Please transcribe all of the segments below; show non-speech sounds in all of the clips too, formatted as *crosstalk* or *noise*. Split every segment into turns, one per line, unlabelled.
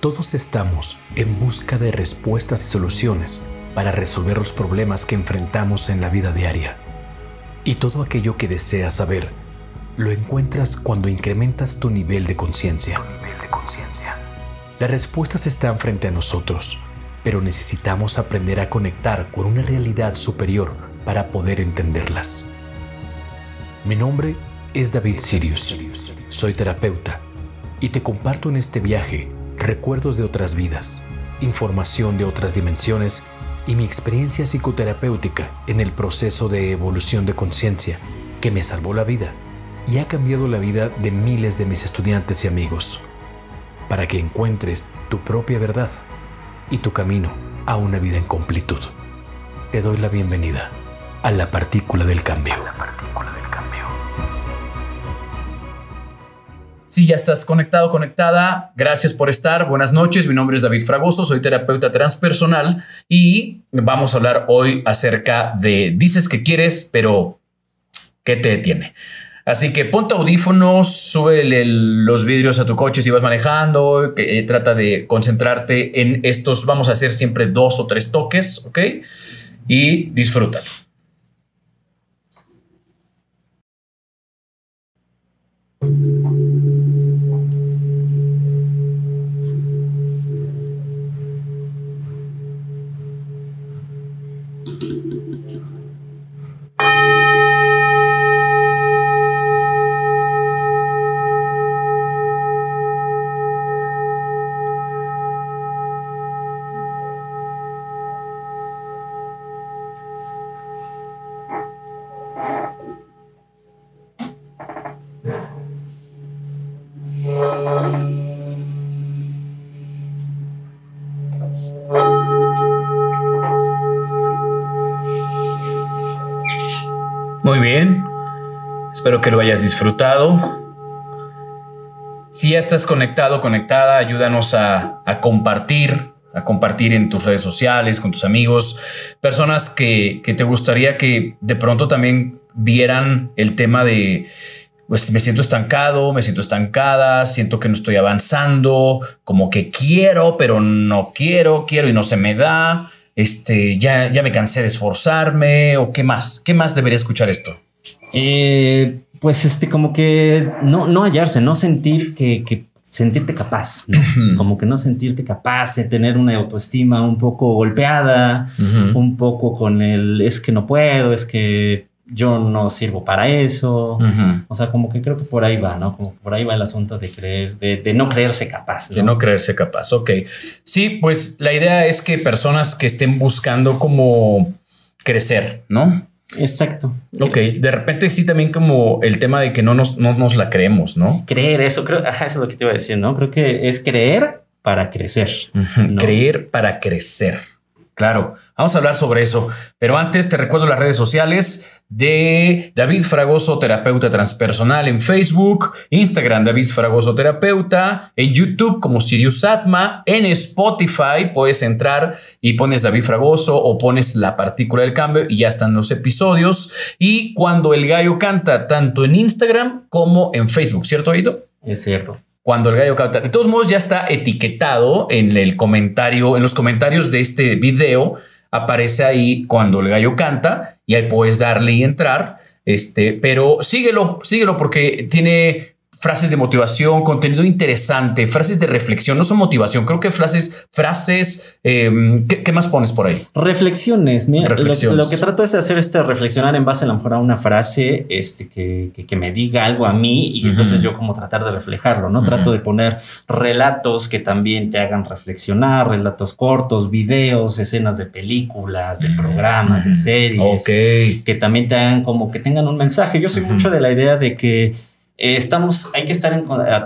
Todos estamos en busca de respuestas y soluciones para resolver los problemas que enfrentamos en la vida diaria. Y todo aquello que deseas saber lo encuentras cuando incrementas tu nivel de conciencia. Las respuestas están frente a nosotros, pero necesitamos aprender a conectar con una realidad superior para poder entenderlas. Mi nombre es David Sirius. Soy terapeuta y te comparto en este viaje recuerdos de otras vidas, información de otras dimensiones y mi experiencia psicoterapéutica en el proceso de evolución de conciencia que me salvó la vida y ha cambiado la vida de miles de mis estudiantes y amigos, para que encuentres tu propia verdad y tu camino a una vida en completud. Te doy la bienvenida a la partícula del cambio. La partícula del cambio.
Si ya estás conectado, conectada, gracias por estar. Buenas noches, mi nombre es David Fragoso, soy terapeuta transpersonal y vamos a hablar hoy acerca de dices que quieres, pero ¿qué te detiene? Así que ponte audífonos, sube los vidrios a tu coche si vas manejando, eh, trata de concentrarte en estos, vamos a hacer siempre dos o tres toques, ¿ok? Y disfrútalo. Espero que lo hayas disfrutado. Si ya estás conectado, conectada, ayúdanos a, compartir, a compartir en tus redes sociales, con tus amigos, personas que, que te gustaría que de pronto también vieran el tema de, pues me siento estancado, me siento estancada, siento que no estoy avanzando, como que quiero, pero no quiero, quiero y no se me da este, ya, ya me cansé de esforzarme o qué más, qué más debería escuchar esto.
Eh, pues este, como que no, no hallarse, no sentir que, sentirte capaz, como que no sentirte capaz de tener una autoestima un poco golpeada, un poco con el es que no puedo, es que yo no sirvo para eso. O sea, como que creo que por ahí va, ¿no? Como por ahí va el asunto de creer, de, no creerse capaz.
De no creerse capaz, ok. Sí, pues la idea es que personas que estén buscando como crecer, ¿no?
Exacto.
Ok, de repente sí también como el tema de que no nos, no nos la creemos, ¿no?
Creer, eso creo, ajá, eso es lo que te iba a decir, ¿no? Creo que es creer para crecer.
Creer para crecer. Claro, vamos a hablar sobre eso. Pero antes te recuerdo las redes sociales de David Fragoso, terapeuta transpersonal en Facebook, Instagram David Fragoso, terapeuta, en YouTube como Sirius Atma, en Spotify puedes entrar y pones David Fragoso o pones la partícula del cambio y ya están los episodios. Y cuando el gallo canta, tanto en Instagram como en Facebook, ¿cierto, Aito?
Es cierto
cuando el gallo canta. De todos modos, ya está etiquetado en el comentario, en los comentarios de este video, aparece ahí cuando el gallo canta y ahí puedes darle y entrar. Este, pero síguelo, síguelo porque tiene frases de motivación, contenido interesante, frases de reflexión, no son motivación, creo que frases, frases, em, ¿qué, más pones por ahí?
Reflexiones, mira, Lo, que trato es de hacer este reflexionar en base a lo mejor a una frase este, que, que, me diga algo a mí y entonces yo como tratar de reflejarlo, ¿no? Trato de poner relatos que también te hagan reflexionar, relatos cortos, videos, escenas de películas, de programas, de series, que también te hagan como que tengan un mensaje. Yo soy mucho de la idea de que eh, estamos, hay que estar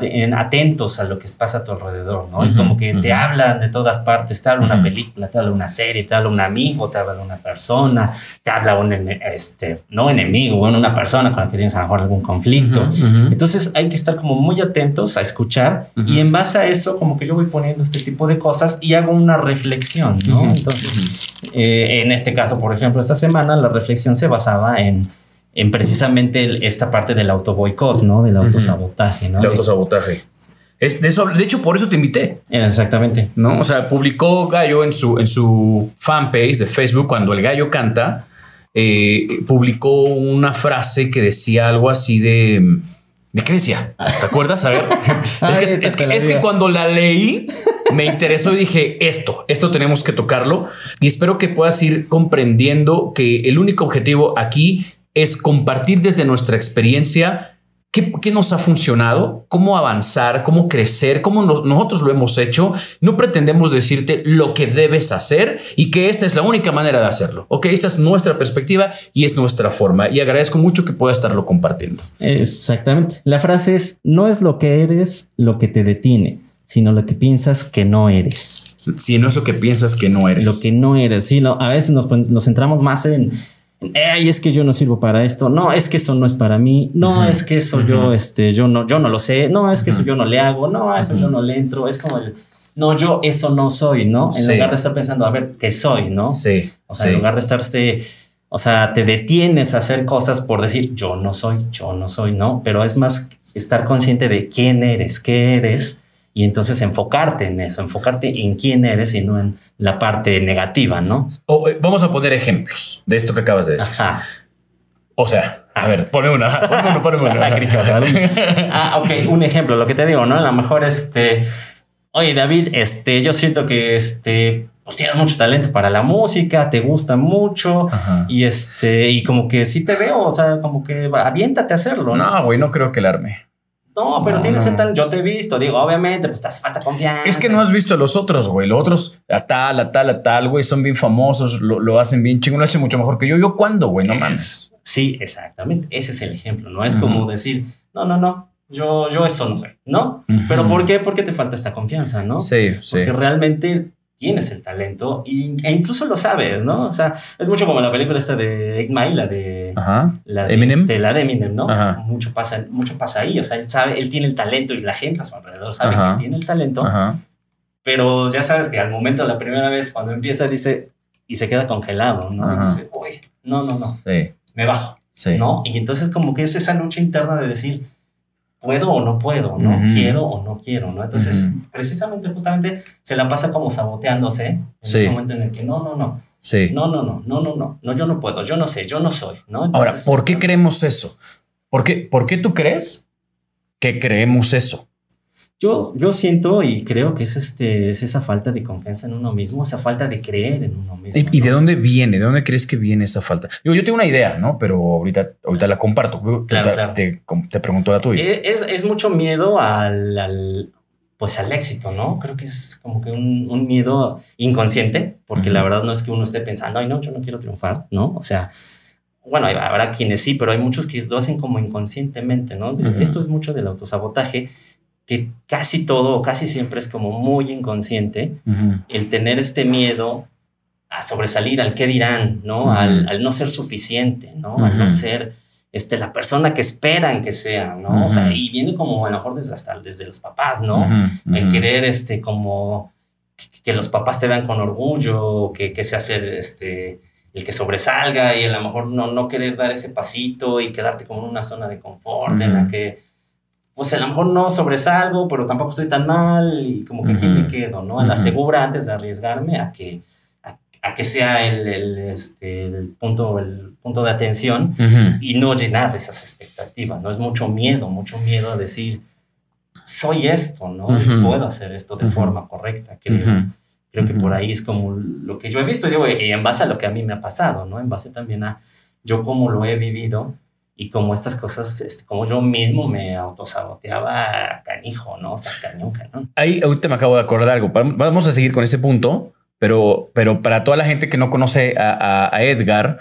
en, atentos a lo que pasa a tu alrededor, ¿no? y como que te hablan de todas partes, te habla una película, te habla una serie, te habla un amigo, te habla una persona, te habla un, este, no enemigo, bueno, una persona con la que tienes a lo mejor algún conflicto. Entonces hay que estar como muy atentos a escuchar y en base a eso como que yo voy poniendo este tipo de cosas y hago una reflexión, ¿no? Entonces, eh, en este caso, por ejemplo, esta semana la reflexión se basaba en en precisamente esta parte del auto boicot, ¿no? Del autosabotaje, ¿no?
El autosabotaje. Es de, eso, de hecho, por eso te invité.
Exactamente.
¿No? O sea, publicó Gallo en su, en su fanpage de Facebook cuando el gallo canta. Eh, publicó una frase que decía algo así de. ¿De qué decía? ¿Te acuerdas? A ver. *laughs* es, que, es que cuando la leí me interesó y dije, esto, esto tenemos que tocarlo. Y espero que puedas ir comprendiendo que el único objetivo aquí es compartir desde nuestra experiencia ¿Qué, nos ha funcionado? ¿Cómo avanzar? ¿Cómo crecer? ¿Cómo nosotros lo hemos hecho? No pretendemos decirte lo que debes hacer y que esta es la única manera de hacerlo. Ok, esta es nuestra perspectiva y es nuestra forma. Y agradezco mucho que pueda estarlo compartiendo.
Exactamente. La frase es, no es lo que eres lo que te detiene, sino lo que piensas que no eres.
Si no es lo que piensas que no eres.
Lo que no eres. Sí, no, a veces nos, nos centramos más en ay, es que yo no sirvo para esto, no, es que eso no es para mí, no, es que eso yo, este, yo no, yo no lo sé, no, es que eso yo no le hago, no, eso yo no le entro, es como el, no, yo eso no soy, ¿no? En lugar de estar pensando, a ver, ¿qué soy, no?
Sí.
O sea, en lugar de estarte, o sea, te detienes a hacer cosas por decir, yo no soy, yo no soy, ¿no? Pero es más estar consciente de quién eres, qué eres y entonces enfocarte en eso, enfocarte en quién eres y no en la parte negativa, ¿no?
Eh, vamos a poner ejemplos de esto que acabas de decir. O sea, a ver, ponme una, *laughs* ponme una,
ah, ok, un ejemplo, lo que te digo, ¿no? A lo mejor este, oye David, este, yo siento que este, pues tienes mucho talento para la música, te gusta mucho y este, y como que sí te veo, o sea, como que aviéntate a hacerlo.
No, güey, no creo que el arme.
No, pero tienes el tal, yo te he visto, digo, obviamente, pues te hace falta confianza.
Es que no has visto a los otros, güey. Los otros, a tal, a tal, a tal, güey, son bien famosos, lo, hacen bien chingón, lo hacen mucho mejor que yo. ¿Yo cuándo, güey? No mames.
Sí, exactamente. Ese es el ejemplo. No es como decir, no, no, no, yo, yo eso no soy, ¿no? Pero ¿por qué? Porque te falta esta confianza, ¿no?
Sí, sí.
Porque realmente tienes el talento y, e incluso lo sabes, ¿no? O sea, es mucho como la película esta de Egg la de, La de
Eminem.
Este, la de Eminem, ¿no? Mucho pasa, mucho pasa ahí, o sea, él sabe, él tiene el talento y la gente a su alrededor sabe que tiene el talento, pero ya sabes que al momento, la primera vez, cuando empieza, dice, y se queda congelado, ¿no? Y dice, uy, no, no, no, sí. me bajo, sí. ¿no? Y entonces como que es esa lucha interna de decir, puedo o no puedo, ¿no? Quiero o no quiero, ¿no? Entonces, precisamente, justamente, se la pasa como saboteándose en ese momento en el que no, no, no.
Sí.
No, no, no, no, no, no, no, yo no puedo, yo no sé, yo no soy, ¿no?
Ahora, ¿por qué creemos eso? ¿Por qué, ¿Por qué tú crees que creemos eso?
Yo, yo siento y creo que es, este, es esa falta de confianza en uno mismo, esa falta de creer en uno mismo.
¿Y, de dónde viene? ¿De dónde crees que viene esa falta? Yo, yo tengo una idea, ¿no? Pero ahorita, ahorita la comparto. Claro, Te, te, pregunto a tuya.
Es, es mucho miedo al, pues al éxito, ¿no? Creo que es como que un, un miedo inconsciente, porque la verdad no es que uno esté pensando, ay, no, yo no quiero triunfar, ¿no? O sea, bueno, habrá quienes sí, pero hay muchos que lo hacen como inconscientemente, ¿no? Esto es mucho del autosabotaje que casi todo, casi siempre es como muy inconsciente, el tener este miedo a sobresalir, al qué dirán, ¿no? al, no ser suficiente, ¿no? Al no ser este, la persona que esperan que sea, ¿no? O sea, y viene como a lo mejor desde, hasta desde los papás, ¿no? El querer, este, como que, los papás te vean con orgullo, que, que sea ser, este, el que sobresalga y a lo mejor no, no querer dar ese pasito y quedarte como en una zona de confort en la que pues a lo mejor no sobresalgo, pero tampoco estoy tan mal y como que aquí me quedo, ¿no? A la segura antes de arriesgarme a que, a, que sea el, el, este, el, punto, el punto de atención y no llenar esas expectativas, ¿no? Es mucho miedo, mucho miedo a decir, soy esto, ¿no? puedo hacer esto de forma correcta, creo. Creo que por ahí es como lo que yo he visto, y digo, y en base a lo que a mí me ha pasado, ¿no? En base también a yo cómo lo he vivido y como estas cosas, este, como yo mismo me autosaboteaba canijo, ¿no? O sea, cañón, cañón.
Ahí ahorita me acabo de acordar algo. Vamos a seguir con ese punto, pero, pero para toda la gente que no conoce a, Edgar,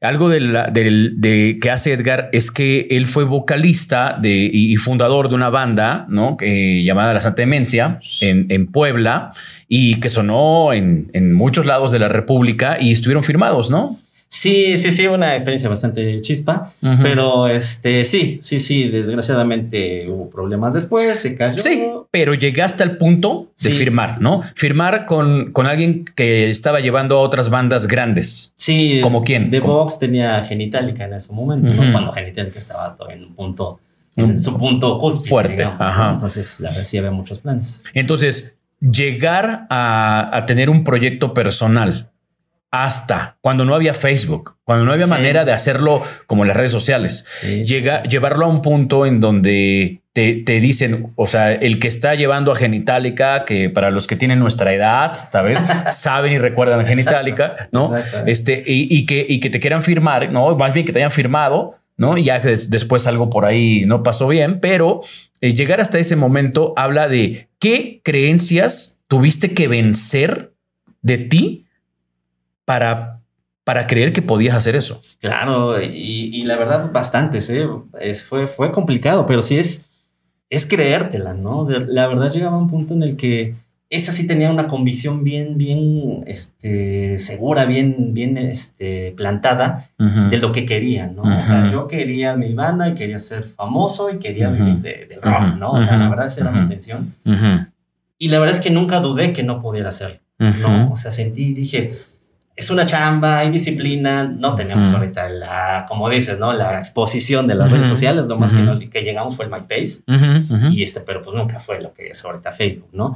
algo de, de, que hace Edgar es que él fue vocalista de, y fundador de una banda ¿no? llamada La Santa Demencia en, en Puebla y que sonó en, en, muchos lados de la República y estuvieron firmados, ¿no?
Sí, sí, sí, una experiencia bastante chispa, pero este, sí, sí, sí, desgraciadamente hubo problemas después, se cayó.
Sí, pero llegaste al punto de firmar, ¿no? Firmar con, con alguien que estaba llevando a otras bandas grandes.
Sí.
¿Como quién?
The Box tenía Genitalica en ese momento, ¿no? Cuando Genitalica estaba en un punto en su punto
fuerte.
Entonces, la verdad sí había muchos planes.
Entonces, llegar a, tener un proyecto personal hasta cuando no había Facebook, cuando no había manera de hacerlo como las redes sociales, llega, llevarlo a un punto en donde te, dicen, o sea, el que está llevando a Genitalica, que para los que tienen nuestra edad, ¿sabes? *laughs* saben y recuerdan a Genitalica, ¿no? Este, y, que, y que te quieran firmar, ¿no? Más bien que te hayan firmado, ¿no? Y ya después algo por ahí no pasó bien, pero eh, llegar hasta ese momento habla de qué creencias tuviste que vencer de ti para, para creer que podías hacer eso.
Claro, y, la verdad, bastantes, ¿eh? Es, fue, fue complicado, pero sí es, es creértela, ¿no? la verdad llegaba a un punto en el que esa sí tenía una convicción bien, bien este, segura, bien, bien este, plantada de lo que quería, ¿no? O sea, yo quería mi banda y quería ser famoso y quería vivir de, rock, ¿no? O sea, la verdad esa era mi intención. Y la verdad es que nunca dudé que no pudiera hacerlo, ¿no? O sea, sentí, dije, es una chamba, hay disciplina, no tenemos ahorita la, como dices, ¿no? La exposición de las redes sociales, lo más que, que, llegamos fue el MySpace, y este, pero pues nunca fue lo que es ahorita Facebook, ¿no?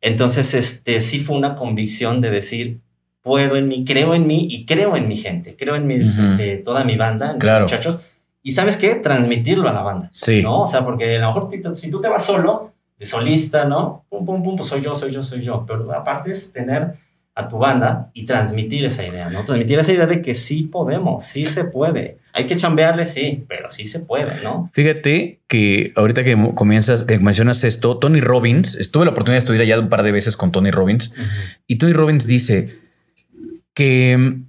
Entonces, este, sí fue una convicción de decir, puedo en mí, creo en mí y creo en mi gente, creo en mis, este, toda mi banda, claro. muchachos. Y sabes qué? Transmitirlo a la banda. Sí. ¿No? O sea, porque a lo mejor si tú te vas solo, de solista, ¿no? Pum, pum, pum, pues soy yo, soy yo, soy yo. Pero aparte es tener a tu banda y transmitir esa idea, ¿no? Transmitir esa idea de que sí podemos, sí se puede. Hay que chambearle, sí, pero sí se puede, ¿no?
Fíjate que ahorita que comienzas, que mencionas esto, Tony Robbins, estuve la oportunidad de estudiar allá un par de veces con Tony Robbins y Tony Robbins dice que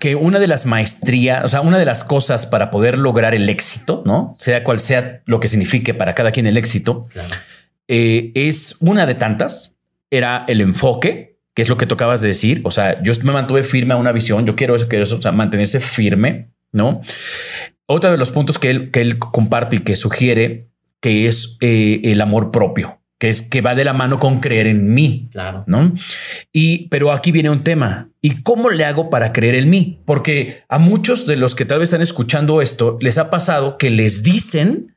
que una de las maestrías, o sea, una de las cosas para poder lograr el éxito, ¿no? Sea cual sea lo que signifique para cada quien el éxito, eh, es una de tantas, era el enfoque, que es lo que tocabas de decir. O sea, yo me mantuve firme a una visión. Yo quiero eso, quiero eso, o sea, mantenerse firme, no? Otro de los puntos que él, que él comparte y que sugiere que es eh, el amor propio, que es que va de la mano con creer en mí.
Claro.
No? Y, pero aquí viene un tema. ¿Y cómo le hago para creer en mí? Porque a muchos de los que tal vez están escuchando esto les ha pasado que les dicen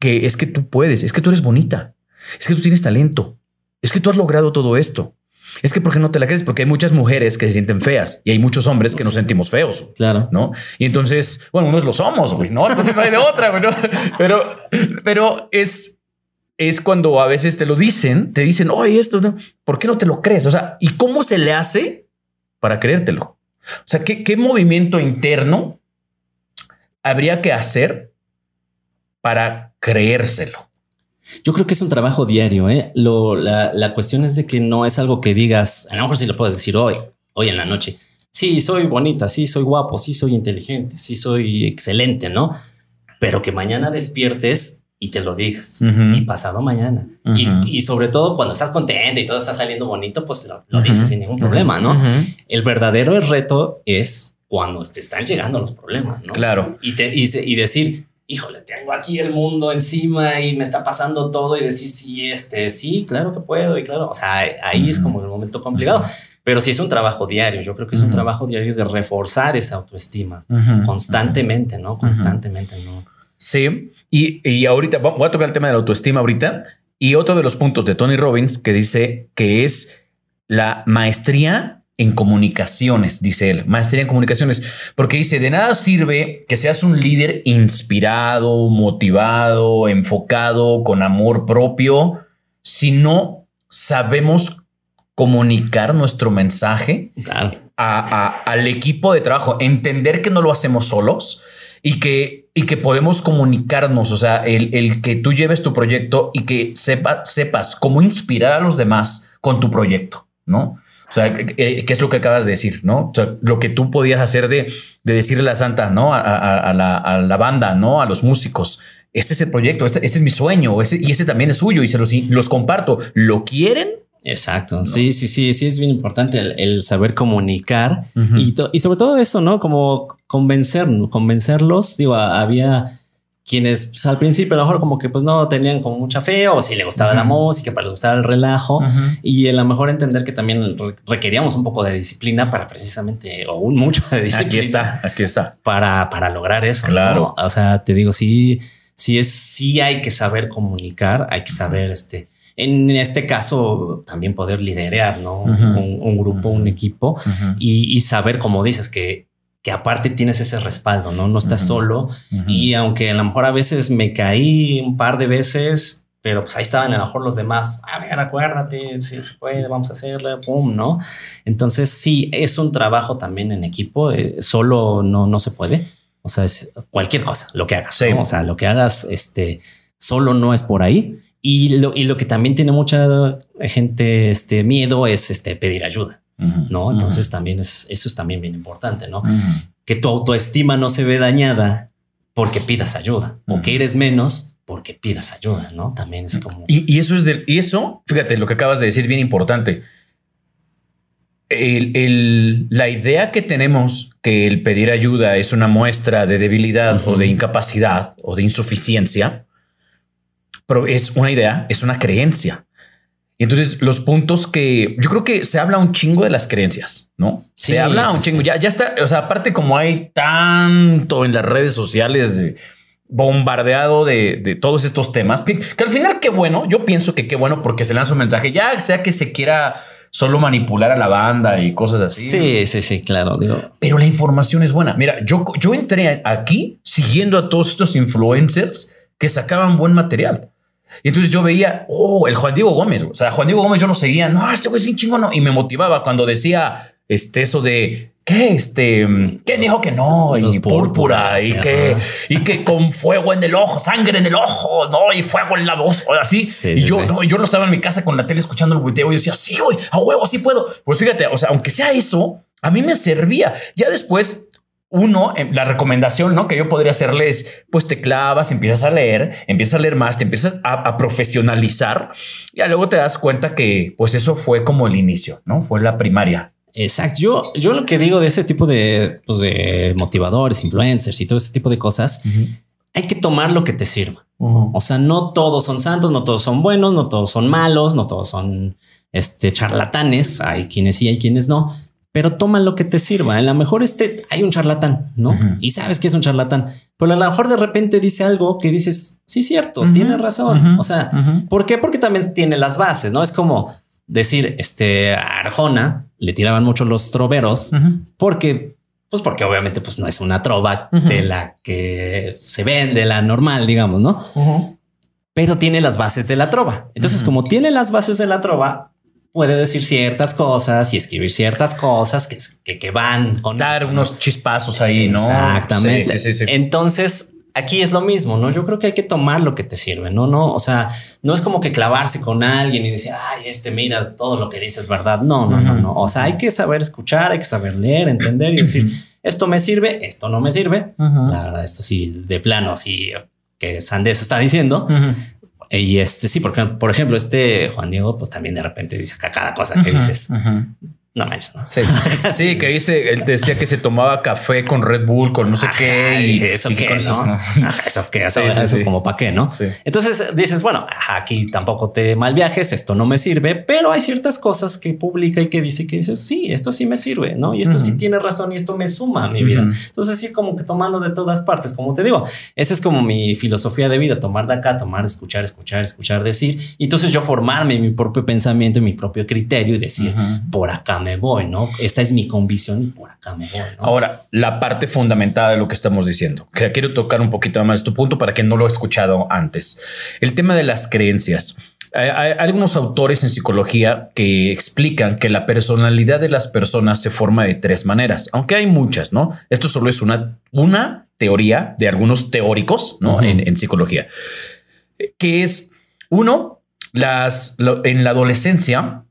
que es que tú puedes, es que tú eres bonita, es que tú tienes talento, es que tú has logrado todo esto. Es que, ¿por qué no te la crees? Porque hay muchas mujeres que se sienten feas y hay muchos hombres que nos sentimos feos.
Claro.
¿No? Y entonces, bueno, unos lo somos, güey, ¿no? Entonces no hay de otra, güey, Pero, pero es, es cuando a veces te lo dicen, te dicen, oye, esto, ¿no? ¿por qué no te lo crees? O sea, ¿y cómo se le hace para creértelo? O sea, ¿qué, qué movimiento interno habría que hacer para creérselo?
Yo creo que es un trabajo diario. ¿eh? Lo, la, la, cuestión es de que no es algo que digas, a lo mejor si lo puedes decir hoy, hoy en la noche. Sí, soy bonita, sí, soy guapo, sí, soy inteligente, sí, soy excelente, ¿no? Pero que mañana despiertes y te lo digas. Y pasado mañana. y, y, sobre todo cuando estás contenta y todo está saliendo bonito, pues lo, dices sin ningún problema, ¿no? El verdadero reto es cuando te están llegando los problemas, ¿no?
Claro.
Y, te, y, y decir, híjole, tengo aquí el mundo encima y me está pasando todo y decir, sí, este, sí, claro que puedo y claro, o sea, ahí es como el momento complicado. Pero sí es un trabajo diario, yo creo que es un trabajo diario de reforzar esa autoestima constantemente, ¿no? Constantemente, ¿no?
Sí, y, y ahorita voy a tocar el tema de la autoestima ahorita y otro de los puntos de Tony Robbins que dice que es la maestría en comunicaciones, dice él, maestría en comunicaciones, porque dice, de nada sirve que seas un líder inspirado, motivado, enfocado, con amor propio, si no sabemos comunicar nuestro mensaje al equipo de trabajo, entender que no lo hacemos solos y que, y que podemos comunicarnos, o sea, el, el que tú lleves tu proyecto y que sepa, sepas cómo inspirar a los demás con tu proyecto, ¿no? O sea, ¿qué es lo que acabas de decir? ¿No? O sea, lo que tú podías hacer de, de decirle a la santa, ¿no? A, la, banda, ¿no? A los músicos. Este es el proyecto, este, este es mi sueño, y este también es suyo y se los, los comparto. ¿Lo quieren?
Exacto. Sí, sí, sí, sí, es bien importante el, saber comunicar y, y, sobre todo eso, ¿no? Como convencer, convencerlos. Digo, había quienes pues, al principio a lo mejor como que pues no tenían como mucha fe o si le gustaba la música, para les gustaba el relajo y a lo mejor entender que también requeríamos un poco de disciplina para precisamente o un mucho de disciplina.
Aquí está, aquí está.
Para, para lograr eso. Claro. O sea, te digo, sí, sí es, sí hay que saber comunicar, hay que saber, este, en este caso, también poder liderar, ¿no? un, grupo, un equipo y, saber, como dices, que, que aparte tienes ese respaldo, ¿no? No estás solo. Y aunque a lo mejor a veces me caí un par de veces, pero pues ahí estaban a lo mejor los demás, a ver, acuérdate, si se puede, vamos a hacerlo, pum, ¿no? Entonces sí, es un trabajo también en equipo, eh, solo no, no se puede, o sea, es cualquier cosa, lo que hagas, o sea, lo que hagas, este, solo no es por ahí. Y lo, y lo que también tiene mucha gente este miedo es este pedir ayuda, ¿no? Entonces también es, eso es también bien importante, ¿no? Que tu autoestima no se ve dañada porque pidas ayuda o que eres menos porque pidas ayuda, ¿no? También es como...
Y, eso es de... Y eso, fíjate, lo que acabas de decir, bien importante. El, la idea que tenemos que el pedir ayuda es una muestra de debilidad o de incapacidad o de insuficiencia, pero es una idea, es una creencia. Y entonces los puntos que yo creo que se habla un chingo de las creencias, ¿no? se habla un chingo. Ya, ya está. O sea, aparte, como hay tanto en las redes sociales de bombardeado de, todos estos temas, que, al final qué bueno, yo pienso que qué bueno porque se lanza un mensaje, ya sea que se quiera solo manipular a la banda y cosas así.
Sí, sí, sí, claro. Digo.
Pero la información es buena. Mira, yo, yo entré aquí siguiendo a todos estos influencers que sacaban buen material. Y entonces yo veía, oh, el Juan Diego Gómez. O sea, Juan Diego Gómez yo lo seguía. No, este güey es bien chingón. Y me motivaba cuando decía este, eso de ¿Qué? Este, ¿quién dijo que no? Y púrpura, y que, y que con fuego en el ojo, sangre en el ojo, no, y fuego en la voz, o así. y yo, no, yo no estaba en mi casa con la tele escuchando el video y yo decía, sí, güey, a huevo, sí puedo. Pues fíjate, o sea, aunque sea eso, a mí me servía. Ya después, uno, eh, la recomendación ¿no? que yo podría hacerle es, pues te clavas, empiezas a leer, empiezas a leer más, te empiezas a, a, profesionalizar y luego te das cuenta que pues eso fue como el inicio, ¿no? Fue la primaria.
Exacto. Yo, yo lo que digo de ese tipo de, pues, de motivadores, influencers y todo ese tipo de cosas, hay que tomar lo que te sirva. O sea, no todos son santos, no todos son buenos, no todos son malos, no todos son este, charlatanes. Hay quienes sí, hay quienes no, pero toma lo que te sirva. En la mejor este hay un charlatán, no? Y sabes que es un charlatán, pero a lo mejor de repente dice algo que dices, sí, cierto, tiene razón. O sea, ¿por qué? Porque también tiene las bases, no es como decir, este Arjona le tiraban mucho los troveros porque, pues porque obviamente pues no es una trova de la que se vende la normal, digamos, ¿no? Pero tiene las bases de la trova. Entonces, como tiene las bases de la trova, puede decir ciertas cosas y escribir ciertas cosas que, que, van
con dar unos chispazos ahí, ¿no?
Exactamente. Entonces, aquí es lo mismo, ¿no? Yo creo que hay que tomar lo que te sirve, ¿no? No, o sea, no es como que clavarse con alguien y decir, ay, este, mira, todo lo que dice es verdad. No, no, no, no. O sea, hay que saber escuchar, hay que saber leer, entender y decir, esto me sirve, esto no me sirve. La verdad, esto sí, de plano, así que Sandés está diciendo. Y este sí, porque por ejemplo, este Juan Diego, pues también de repente dice cada cosa que dices. No manches, ¿no? *laughs*
Sí. que dice, él decía que se tomaba café con Red Bull, con no sé qué.
Y, eso qué, ¿no? eso qué, eso, como para qué, ¿no? Entonces dices, bueno, aquí tampoco te mal viajes, esto no me sirve, pero hay ciertas cosas que publica y que dice que dices, sí, esto sí me sirve, ¿no? Y esto sí tiene razón y esto me suma a mi vida. Entonces sí, como que tomando de todas partes, como te digo, esa es como mi filosofía de vida, tomar de acá, tomar, escuchar, escuchar, escuchar, decir. Y entonces yo formarme mi propio pensamiento, mi propio criterio y decir, por acá me me voy, ¿no? Esta es mi convicción y por acá me voy.
Ahora, la parte fundamental de lo que estamos diciendo, que quiero tocar un poquito más tu punto para que no lo he escuchado antes. El tema de las creencias. Hay, algunos autores en psicología que explican que la personalidad de las personas se forma de tres maneras, aunque hay muchas, ¿no? Esto solo es una, una teoría de algunos teóricos, ¿no? en, psicología, que es uno, las, en la adolescencia,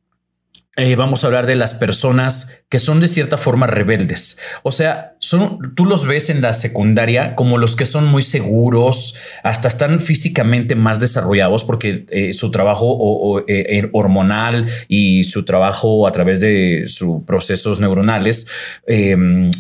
eh, vamos a hablar de las personas que son de cierta forma rebeldes. O sea, son, tú los ves en la secundaria como los que son muy seguros, hasta están físicamente más desarrollados porque eh, su trabajo eh, hormonal y su trabajo a través de sus procesos neuronales em,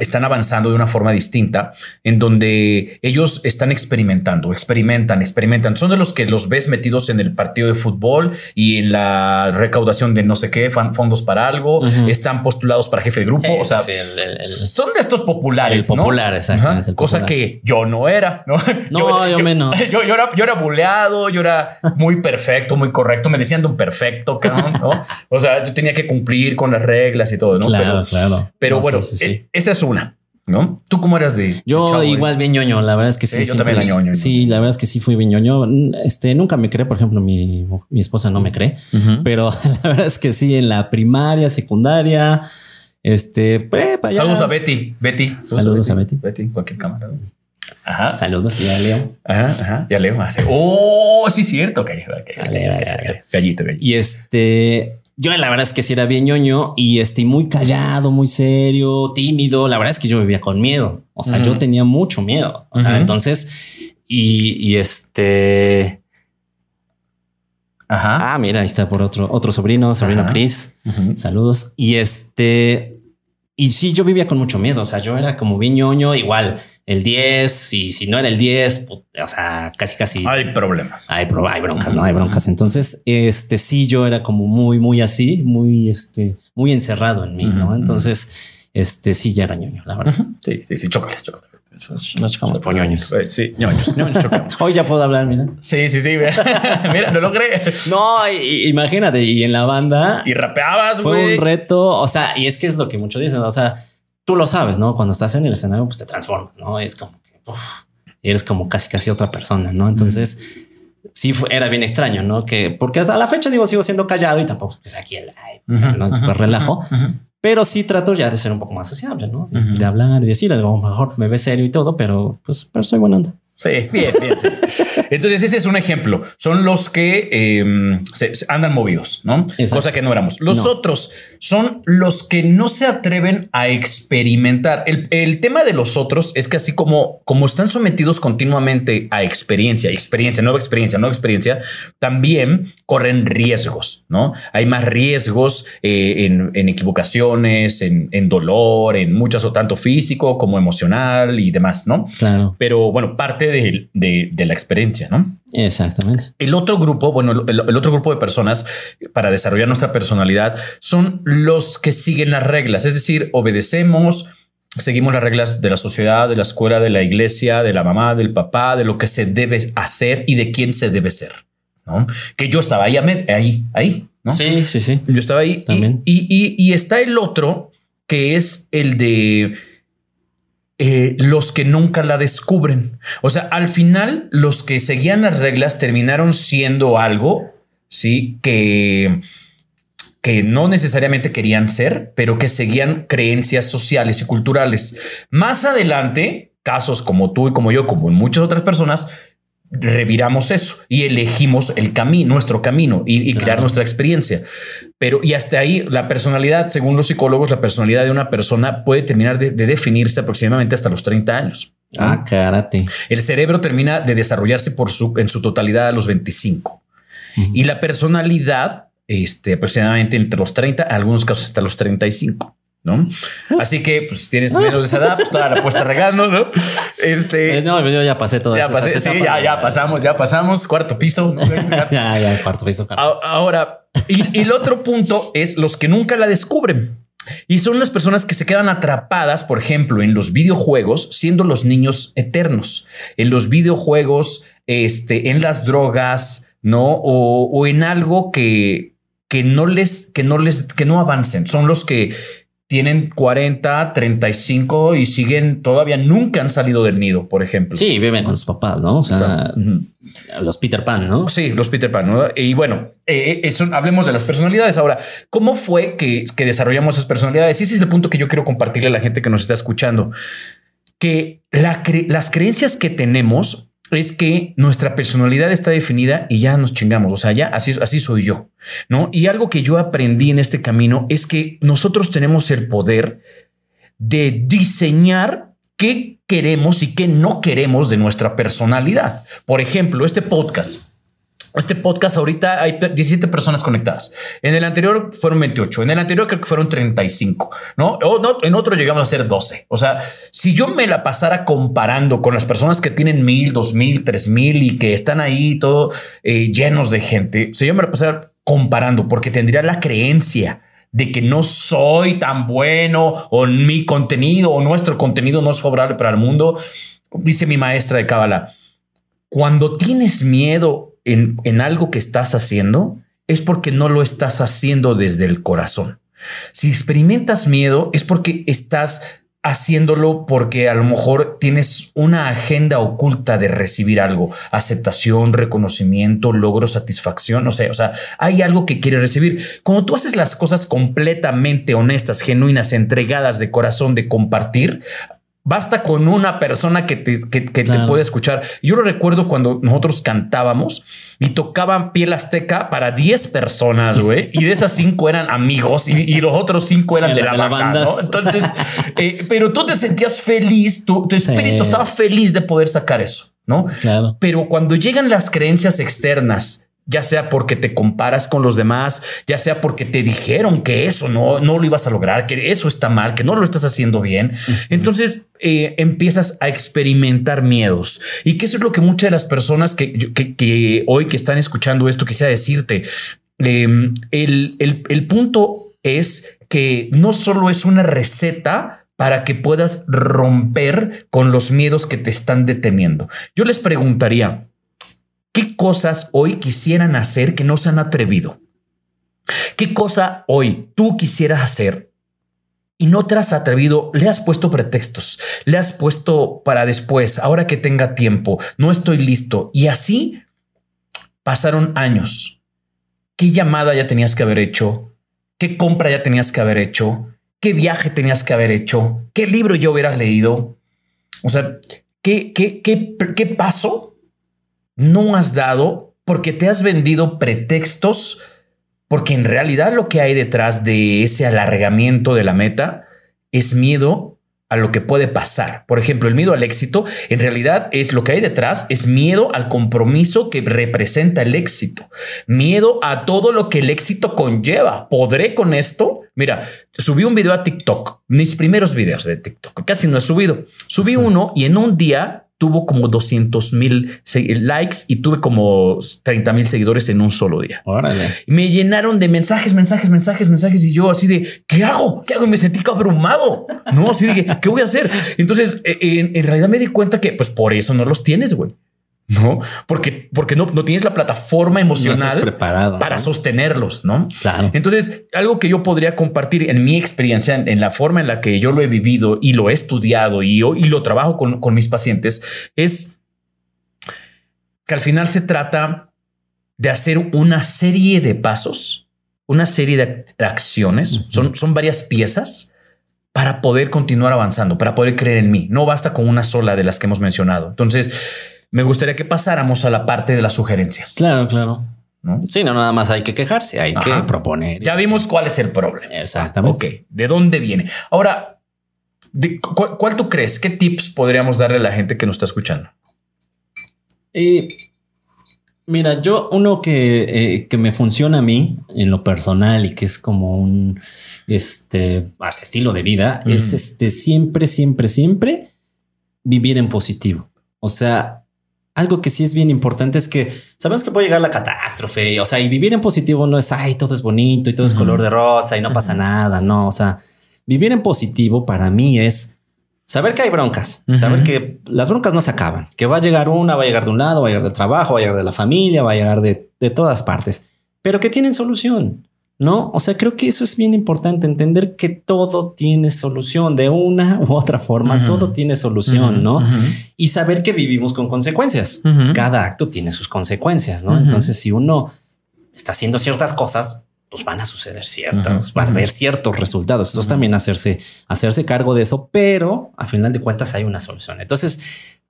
están avanzando de una forma distinta en donde ellos están experimentando, experimentan, experimentan. Son de los que los ves metidos en el partido de fútbol y en la recaudación de no sé qué, fondos para algo, están postulados para jefe de grupo, o sea, son de estos populares.
popular, exactamente.
Cosa que yo no era, ¿no?
No, yo, menos. *laughs*
Yo, era, yo era buleado, yo era muy perfecto, muy correcto. Me decían de un perfecto, ¿no? O sea, yo tenía que cumplir con las reglas y todo, ¿no?
Claro, pero, claro.
Pero bueno, e, esa es una. ¿No? ¿Tú cómo eras de.?
Yo igual bien ñoño, la verdad es que sí.
yo también era ñoño.
Sí, la verdad es que sí fui bien ñoño. Este, nunca me cree, por ejemplo, mi, mi esposa no me cree, pero *laughs* la verdad es que sí, en la primaria, secundaria, este, prepa.
Saludos a Betty. Betty.
Saludos, a Betty.
Betty, cualquier cámara.
Ajá. Saludos y a Leo.
Ajá, ajá. Ya Leo. Oh, sí, cierto. Okay, Gallito, gallito.
Y este, yo la verdad es que sí era bien ñoño y estoy muy callado, muy serio, tímido. La verdad es que yo vivía con miedo. O sea, yo tenía mucho miedo. entonces, y, este. Ajá. Ah, mira, ahí está por otro, otro sobrino, sobrino Chris. Saludos. Y este. Y sí, yo vivía con mucho miedo. O sea, yo era como bien ñoño, igual el 10 y si no era el 10, o sea, casi casi
hay problemas.
Hay, hay broncas, no hay broncas. Entonces, este sí yo era como muy muy así, muy este muy encerrado en mí, ¿no? Entonces, este sí ya era ñoño, la verdad.
Sí, sí, sí, chócales, chócales.
Nos chocamos por ñoños.
Eh, sí, ñoños, ñoños *laughs*
Hoy ya puedo hablar, mira.
Sí, sí, sí. *laughs* Mira, no lo logré.
No, imagínate, y en la banda.
Y rapeabas,
güey. Fue un reto. O sea, y es que es lo que muchos dicen. O sea, tú lo sabes, ¿no? Cuando estás en el escenario, pues te transformas, ¿no? Es como que eres como casi casi otra persona, ¿no? Entonces, sí fue, era bien extraño, ¿no? Que porque hasta la fecha digo, sigo siendo callado y tampoco es aquí el live, ¿no? Súper relajo. Pero sí trato ya de ser un poco más sociable, ¿no? De hablar y decir algo mejor, me ve serio y todo, pero pues, pero soy buena onda.
Sí, bien, bien. *laughs* Entonces, ese es un ejemplo. Son los que em, se, andan movidos, ¿no? Cosa que no éramos. Los otros son los que no se atreven a experimentar. El, tema de los otros es que así como, como están sometidos continuamente a experiencia, experiencia, nueva experiencia, nueva experiencia, también corren riesgos, ¿no? Hay más riesgos eh, en, equivocaciones, en, dolor, en muchas, o tanto físico como emocional y demás, ¿no?
Claro.
Pero bueno, parte de, la experiencia, ¿no?
Exactamente.
El otro grupo, bueno, el, otro grupo de personas para desarrollar nuestra personalidad son los que siguen las reglas, es decir, obedecemos, seguimos las reglas de la sociedad, de la escuela, de la iglesia, de la mamá, del papá, de lo que se debe hacer y de quién se debe ser. ¿no? Que yo estaba ahí, ahí, ahí, ¿no?
Sí, sí, sí.
Yo estaba ahí. También. y está el otro que es el de eh, los que nunca la descubren. O sea, al final los que seguían las reglas terminaron siendo algo, sí, que que no necesariamente querían ser, pero que seguían creencias sociales y culturales. Más adelante, casos como tú y como yo, como muchas otras personas, reviramos eso y elegimos el camino, nuestro camino y, crear nuestra experiencia. Pero y hasta ahí la personalidad, según los psicólogos, la personalidad de una persona puede terminar de, definirse aproximadamente hasta los 30 años.
Ah, karate.
El cerebro termina de desarrollarse por su, en su totalidad a los 25 y la personalidad, este, aproximadamente entre los 30, en algunos casos hasta los 35. ¿No? Así que, pues, tienes menos de esa edad, pues toda la puesta regando, ¿no?
Este. Eh, no, yo ya pasé todo
Ya pasé, sí, ya, ya pasamos, ya pasamos, cuarto piso. *laughs*
ya, ya, cuarto piso.
Ahora, y, y el otro punto es los que nunca la descubren. Y son las personas que se quedan atrapadas, por ejemplo, en los videojuegos, siendo los niños eternos. En los videojuegos, este, en las drogas, ¿no? O, o en algo que, que no les, que no les, que no avancen. Son los que tienen 40, 35 y siguen todavía nunca han salido del nido, por ejemplo.
Sí, viven con sus papás, ¿no? O sea, los Peter Pan, ¿no?
Sí, los Peter Pan, ¿no? Y bueno, eh, eso, hablemos de las personalidades. Ahora, ¿cómo fue que, que desarrollamos esas personalidades? Y ese es el punto que yo quiero compartirle a la gente que nos está escuchando. Que las creencias que tenemos es que nuestra personalidad está definida y ya nos chingamos. O sea, ya así, así soy yo, ¿no? Y algo que yo aprendí en este camino es que nosotros tenemos el poder de diseñar qué queremos y qué no queremos de nuestra personalidad. Por ejemplo, este podcast. Este podcast ahorita hay 17 personas conectadas. En el anterior fueron 28. En el anterior creo que fueron 35, ¿no? O no, en otro llegamos a ser 12. O sea, si yo me la pasara comparando con las personas que tienen mil, dos mil, tres mil y que están ahí todo eh, llenos de gente, si yo me la pasara comparando porque tendría la creencia de que no soy tan bueno o mi contenido o nuestro contenido no es favorable para el mundo, dice mi maestra de Cábala, cuando tienes miedo en, algo que estás haciendo, es porque no lo estás haciendo desde el corazón. Si experimentas miedo, es porque estás haciéndolo porque a lo mejor tienes una agenda oculta de recibir algo, aceptación, reconocimiento, logro, satisfacción, no sé, o sea, hay algo que quieres recibir. Cuando tú haces las cosas completamente honestas, genuinas, entregadas de corazón, de compartir, Basta con una persona que te, que, te puede escuchar. Yo lo recuerdo cuando nosotros cantábamos y tocaban piel azteca para 10 personas, güey. Y de esas cinco eran amigos y, los otros cinco eran de, la, banda, ¿no? Entonces, *laughs* eh, pero tú te sentías feliz, tu, espíritu estaba feliz de poder sacar eso, ¿no?
Claro.
Pero cuando llegan las creencias externas ya sea porque te comparas con los demás, ya sea porque te dijeron que eso no, no lo ibas a lograr, que eso está mal, que no lo estás haciendo bien. Entonces eh, empiezas a experimentar miedos. Y que eso es lo que muchas de las personas que, hoy que están escuchando esto quisiera decirte. Em, el, el punto es que no solo es una receta para que puedas romper con los miedos que te están deteniendo. Yo les preguntaría, ¿Qué cosas hoy quisieran hacer que no se han atrevido? ¿Qué cosa hoy tú quisieras hacer y no te has atrevido? Le has puesto pretextos, le has puesto para después, ahora que tenga tiempo, no estoy listo. Y así pasaron años. ¿Qué llamada ya tenías que haber hecho? ¿Qué compra ya tenías que haber hecho? ¿Qué viaje tenías que haber hecho? ¿Qué libro ya hubieras leído? O sea, ¿qué, qué, qué, qué paso no has dado porque te has vendido pretextos, porque en realidad lo que hay detrás de ese alargamiento de la meta es miedo a lo que puede pasar. Por ejemplo, el miedo al éxito en realidad es lo que hay detrás, es miedo al compromiso que representa el éxito, miedo a todo lo que el éxito conlleva. ¿Podré con esto? Mira, subí un video a TikTok, mis primeros videos de TikTok, casi no he subido. Subí uno y en un día tuvo como 200 mil likes y tuve como 30 mil seguidores en un solo día. Me llenaron de mensajes, mensajes, mensajes, mensajes y yo así de ¿qué hago? ¿Qué hago? Y me sentí abrumado. No, así de ¿qué voy a hacer? Entonces, eh, en, en realidad me di cuenta que pues por eso no los tienes, güey. ¿No? Porque, porque no, no tienes la plataforma emocional para sostenerlos, ¿no?
Claro.
Entonces, algo que yo podría compartir en mi experiencia, en, la forma en la que yo lo he vivido y lo he estudiado y, y lo trabajo con, mis pacientes, es que al final se trata de hacer una serie de pasos, una serie de acciones, son, son varias piezas para poder continuar avanzando, para poder creer en mí. No basta con una sola de las que hemos mencionado. Entonces, me gustaría que pasáramos a la parte de las sugerencias.
Claro, claro. ¿No? Sí, no, nada más hay que quejarse, hay que proponer.
Ya vimos cuál es el problema.
Exactamente.
Ok, ¿de dónde viene? Ahora, cuál, tú crees? ¿Qué tips podríamos darle a la gente que nos está escuchando?
Eh, mira, yo uno que, eh, que, me funciona a mí en lo personal y que es como un este, estilo de vida es este siempre, siempre, siempre vivir en positivo. O sea, algo que sí es bien importante es que sabemos que puede llegar la catástrofe, o sea, y vivir en positivo no es, ay, todo es bonito y todo es color de rosa y no pasa nada, no, o sea, vivir en positivo para mí es saber que hay broncas, saber que las broncas no se acaban, que va a llegar una, va a llegar de un lado, va a llegar del trabajo, va a llegar de la familia, va a llegar de, de todas partes, pero que tienen solución. ¿No? O sea, creo que eso es bien importante, entender que todo tiene solución, de una *laughs* u otra forma, todo tiene solución, ¿no? Y saber que vivimos con consecuencias. Cada acto tiene sus consecuencias, ¿no? Entonces, si uno está haciendo ciertas cosas, pues van a suceder ciertas, van a haber ciertos resultados. Entonces, también hacerse, hacerse cargo de eso, pero a final de cuentas hay una solución. Entonces,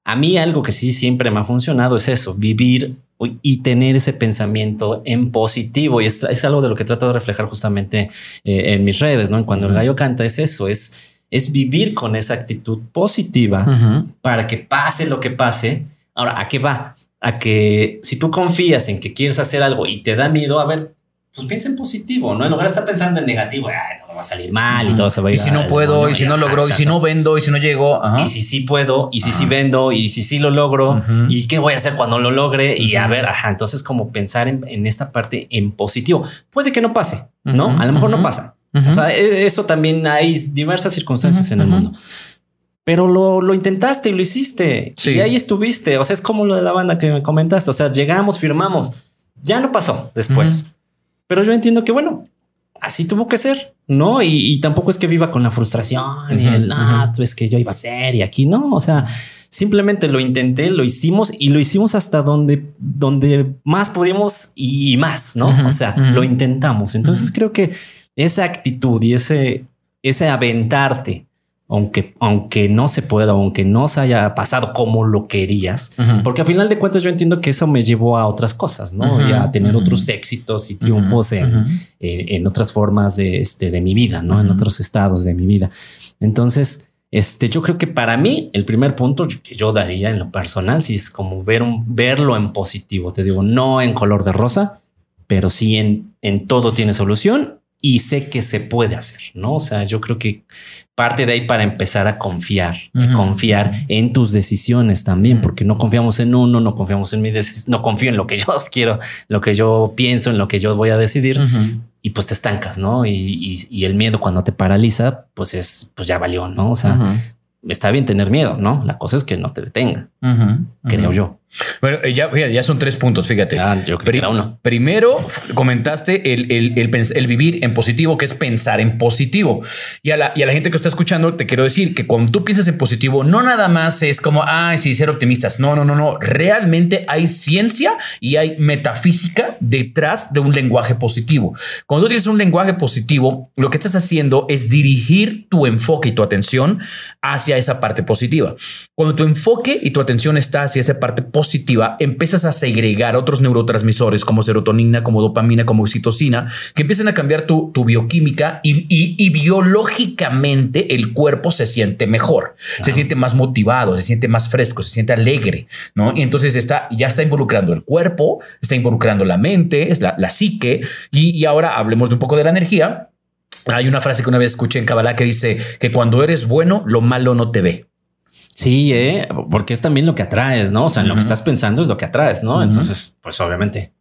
a mí algo que sí siempre me ha funcionado es eso, vivir y tener ese pensamiento en positivo. Y es, algo de lo que trato de reflejar justamente eh, en mis redes, ¿no? Cuando el gallo canta es eso, es, es vivir con esa actitud positiva para que pase lo que pase. Ahora, ¿a qué va? A que si tú confías en que quieres hacer algo y te da miedo, a ver, pues piensa en positivo, ¿no? En lugar de estar pensando en negativo, va a salir mal y todo se va a ir.
Y si no puedo, y si no logro, y si no vendo, y si no llego.
Y si sí puedo, y si sí vendo, y si sí lo logro, y qué voy a hacer cuando lo logre. Y a ver, ajá, entonces como pensar en, esta parte en positivo. Puede que no pase, ¿no? A lo mejor no pasa, O sea, e, eso también hay diversas circunstancias en el mundo. Pero lo, lo, intentaste y lo hiciste. Y ahí estuviste. O sea, es como lo de la banda que me comentaste. O sea, llegamos, firmamos. Ya no pasó después. Pero yo entiendo que, bueno, así tuvo que ser, ¿no? Y, tampoco es que viva con la frustración y el, ah, es que yo iba a ser y aquí no. O sea, simplemente lo intenté, lo hicimos y lo hicimos hasta donde, donde más pudimos y más, ¿no? O sea, lo intentamos. Entonces creo que esa actitud y ese, ese aventarte aunque, aunque no se pueda, aunque no se haya pasado como lo querías, porque a final de cuentas yo entiendo que eso me llevó a otras cosas, ¿no? y a tener otros éxitos y triunfos en, en, otras formas de, este, de mi vida, ¿no? En otros estados de mi vida. Entonces, este, yo creo que para mí el primer punto que yo daría en lo personal, si es como ver un, verlo en positivo, te digo, no en color de rosa, pero sí en, en todo tiene solución y sé que se puede hacer, ¿no? O sea, yo creo que parte de ahí para empezar a confiar, confiar en tus decisiones también, porque no confiamos en uno, no confiamos en mi decisión, no confío en lo que yo *laughs* quiero, lo que yo pienso, en lo que yo voy a decidir y pues te estancas, ¿no? Y, y, el miedo cuando te paraliza, pues es, pues ya valió, ¿no? O sea, está bien tener miedo, ¿no? La cosa es que no te detenga, creo yo.
Bueno, eh, ya, ya son tres puntos, fíjate.
Ah, yo creo que era uno.
Primero, comentaste el, el, el, vivir en positivo, que es pensar en positivo. Y a, la, y a la gente que está escuchando, te quiero decir que cuando tú piensas en positivo, no nada más es como, ay, sí, ser optimistas. No, no, no, no. Realmente hay ciencia y hay metafísica detrás de un lenguaje positivo. Cuando tú tienes un lenguaje positivo, lo que estás haciendo es dirigir tu enfoque y tu atención hacia esa parte positiva. Cuando tu enfoque y tu atención está hacia esa parte positiva, positiva, empiezas a segregar otros neurotransmisores como serotonina, como dopamina, como oxitocina, que empiezan a cambiar tu, bioquímica y, biológicamente el cuerpo se siente mejor, se siente más motivado, se siente más fresco, se siente alegre, ¿no? Y entonces está, ya está involucrando el cuerpo, está involucrando la mente, es la, psique, y, y ahora hablemos de un poco de la energía. Hay una frase que una vez escuché en Kabbalah que dice que cuando eres bueno, lo malo no te ve.
Sí, ¿eh? porque es también lo que atraes, ¿no? O sea, en lo que estás pensando es lo que atraes, ¿no? Entonces, pues obviamente,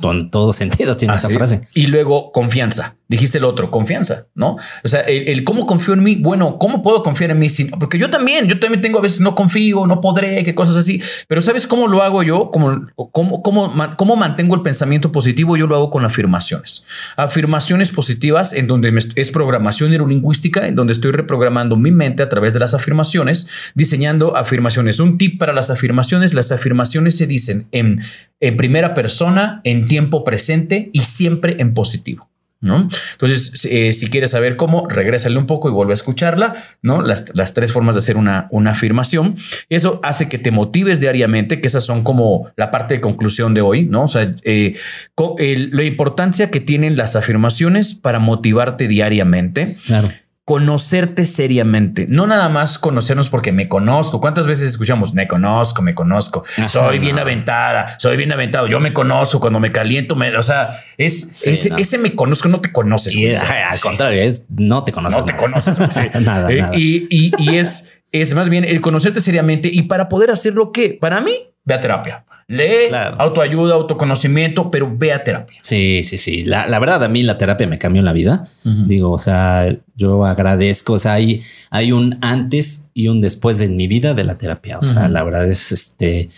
con todo sentido tiene esa frase.
Y luego confianza dijiste el otro, confianza, ¿no? O sea, el, cómo confío en mí, bueno, ¿cómo puedo confiar en mí? porque yo también, yo también tengo a veces no confío, no podré, que cosas así, pero ¿sabes cómo lo hago yo? ¿Cómo, cómo, cómo, cómo mantengo el pensamiento positivo? Yo lo hago con afirmaciones. Afirmaciones positivas en donde es programación neurolingüística, en donde estoy reprogramando mi mente a través de las afirmaciones, diseñando afirmaciones. Un tip para las afirmaciones, las afirmaciones se dicen en, en primera persona, en tiempo presente y siempre en positivo. ¿No? Entonces, eh, si quieres saber cómo, regrésale un poco y vuelve a escucharla, ¿no? Las, tres formas de hacer una, una, afirmación. Eso hace que te motives diariamente, que esas son como la parte de conclusión de hoy, ¿no? O sea, eh, la importancia que tienen las afirmaciones para motivarte diariamente.
Claro
conocerte seriamente, no nada más conocernos porque me conozco. ¿Cuántas veces escuchamos me conozco, me conozco? soy bien aventada, soy bien aventado. Yo me conozco cuando me caliento, me, o sea, es ese, me conozco, no te conoces.
Y al contrario, es no te conoces.
No te conoces. *laughs* nada, eh, Y, y, es, es más bien el conocerte seriamente y para poder hacerlo, ¿qué? Para mí, ve a terapia. Lee, autoayuda, autoconocimiento, pero ve a terapia.
Sí, sí, sí. La, verdad, a mí la terapia me cambió la vida. Digo, o sea, yo agradezco. O sea, hay, hay un antes y un después de mi vida de la terapia. O sea, la verdad es este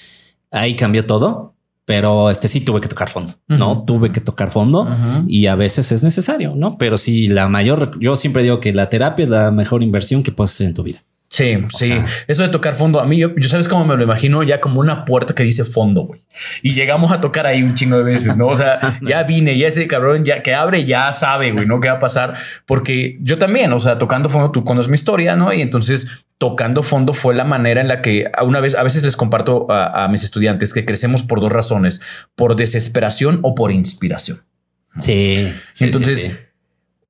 ahí cambió todo, pero este sí tuve que tocar fondo, no tuve que tocar fondo y a veces es necesario, no? Pero sí, la mayor, yo siempre digo que la terapia es la mejor inversión que puedes hacer en tu vida.
Sí, sí. Eso de tocar fondo, a mí yo, sabes cómo me lo imagino ya como una puerta que dice fondo, güey. Y llegamos a tocar ahí un chingo de veces, ¿no? O sea, *laughs* ya vine, ya ese cabrón ya que abre ya sabe, güey, ¿no? ¿Qué va a pasar? Porque yo también, o sea, tocando fondo, tú conoces mi historia, ¿no? Y entonces tocando fondo fue la manera en la que una vez, a veces les comparto a, mis estudiantes que crecemos por dos razones, por desesperación o por inspiración.
Sí.
Entonces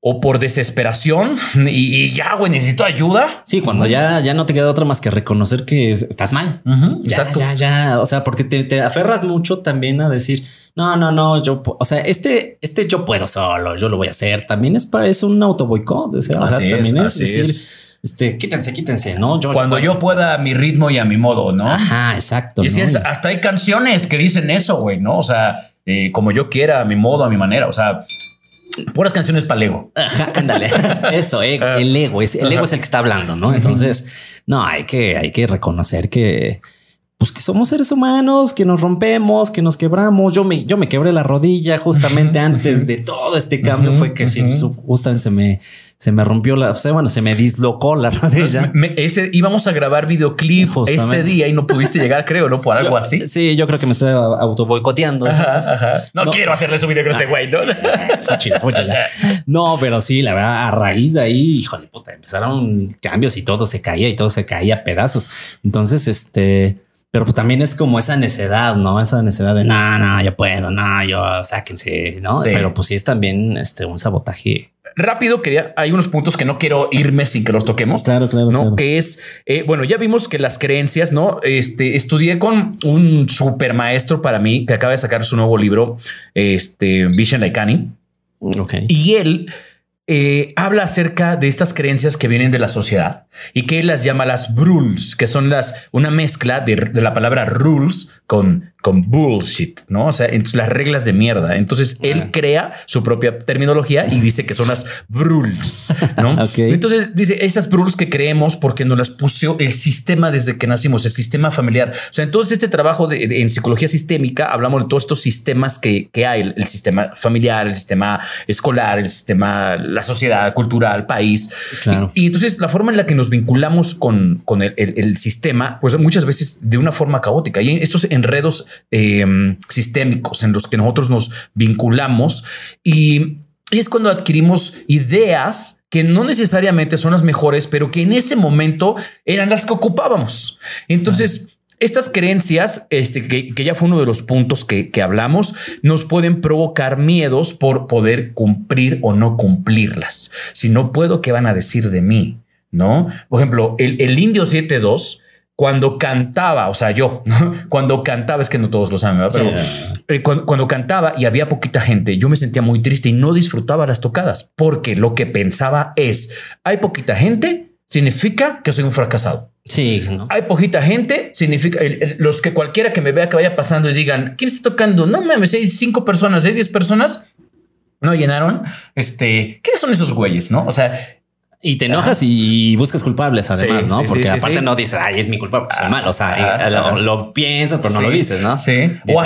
o por desesperación y, ya, güey, necesito ayuda.
Sí, cuando ya, ya no te queda otra más que reconocer que estás mal. exacto. Ya, ya, o sea, porque te, aferras mucho también a decir, no, no, no, yo, o sea, este, este yo puedo solo, yo lo voy a hacer. También es para es un auto boicot. O sea, también es, decir, este, quítense, quítense, ¿no?
Yo, Cuando yo, pueda a mi ritmo y a mi modo, ¿no?
Ajá, exacto.
Y hasta hay canciones que dicen eso, güey, ¿no? O sea, eh, como yo quiera, a mi modo, a mi manera. O sea, Puras canciones para el ego.
ándale. *laughs* Eso, eh, el ego es el ego es el que está hablando, ¿no? Entonces, no, hay que, hay que reconocer que, pues que somos seres humanos, que nos rompemos, que nos quebramos. Yo me, yo me quebré la rodilla justamente antes de todo este cambio. Fue que sí, justamente se me, se me rompió la, o sea, bueno, se me dislocó la rodilla.
ese íbamos a grabar videoclip ese día y no pudiste llegar, creo, ¿no? Por algo así.
Sí, yo creo que me estoy auto boicoteando.
No, quiero hacerle su video con ese güey, ¿no?
no, pero sí, la verdad, a raíz de ahí, híjole, puta, empezaron cambios y todo se caía y todo se caía a pedazos. Entonces, este, pero pues también es como esa necedad, ¿no? Esa necedad de, no, no, yo puedo, no, yo sáquense, ¿no? Pero pues sí es también este, un sabotaje
rápido, quería, hay unos puntos que no quiero irme sin que los toquemos.
Claro, claro.
¿no? Que es, eh, bueno, ya vimos que las creencias, ¿no? Este, estudié con un super maestro para mí que acaba de sacar su nuevo libro, este, Vision Laikani.
Ok.
Y él eh, habla acerca de estas creencias que vienen de la sociedad y que él las llama las rules, que son las, una mezcla de, de la palabra rules con con bullshit, ¿no? O sea, entonces las reglas de mierda. Entonces él crea su propia terminología y dice que son las rules, ¿no? *laughs* Entonces dice esas rules que creemos porque nos las puso el sistema desde que nacimos, el sistema familiar. O sea, entonces este trabajo de, en psicología sistémica hablamos de todos estos sistemas que, que hay, el, sistema familiar, el sistema escolar, el sistema, la sociedad, cultural, país.
Claro.
Y, entonces la forma en la que nos vinculamos con, con el, el, sistema, pues muchas veces de una forma caótica y estos enredos Em, sistémicos en los que nosotros nos vinculamos y, es cuando adquirimos ideas que no necesariamente son las mejores, pero que en ese momento eran las que ocupábamos. Entonces, estas creencias, este, que, ya fue uno de los puntos que, hablamos, nos pueden provocar miedos por poder cumplir o no cumplirlas. Si no puedo, ¿qué van a decir de mí? ¿No? Por ejemplo, el, el indio 72 cuando cantaba, o sea, yo, cuando cantaba, es que no todos lo saben, pero eh, cuando, cantaba y había poquita gente, yo me sentía muy triste y no disfrutaba las tocadas, porque lo que pensaba es, hay poquita gente, significa que soy un fracasado.
Sí,
hay poquita gente, significa los que cualquiera que me vea que vaya pasando y digan, ¿quién está tocando? No mames, hay cinco personas, hay diez personas, no llenaron. Este, ¿quiénes son esos güeyes? No, o sea,
y te enojas y buscas culpables, además, ¿no? Porque aparte no dices, ay, es mi culpa porque soy mal. O sea, lo, piensas, pero no lo dices, ¿no?
Sí.
o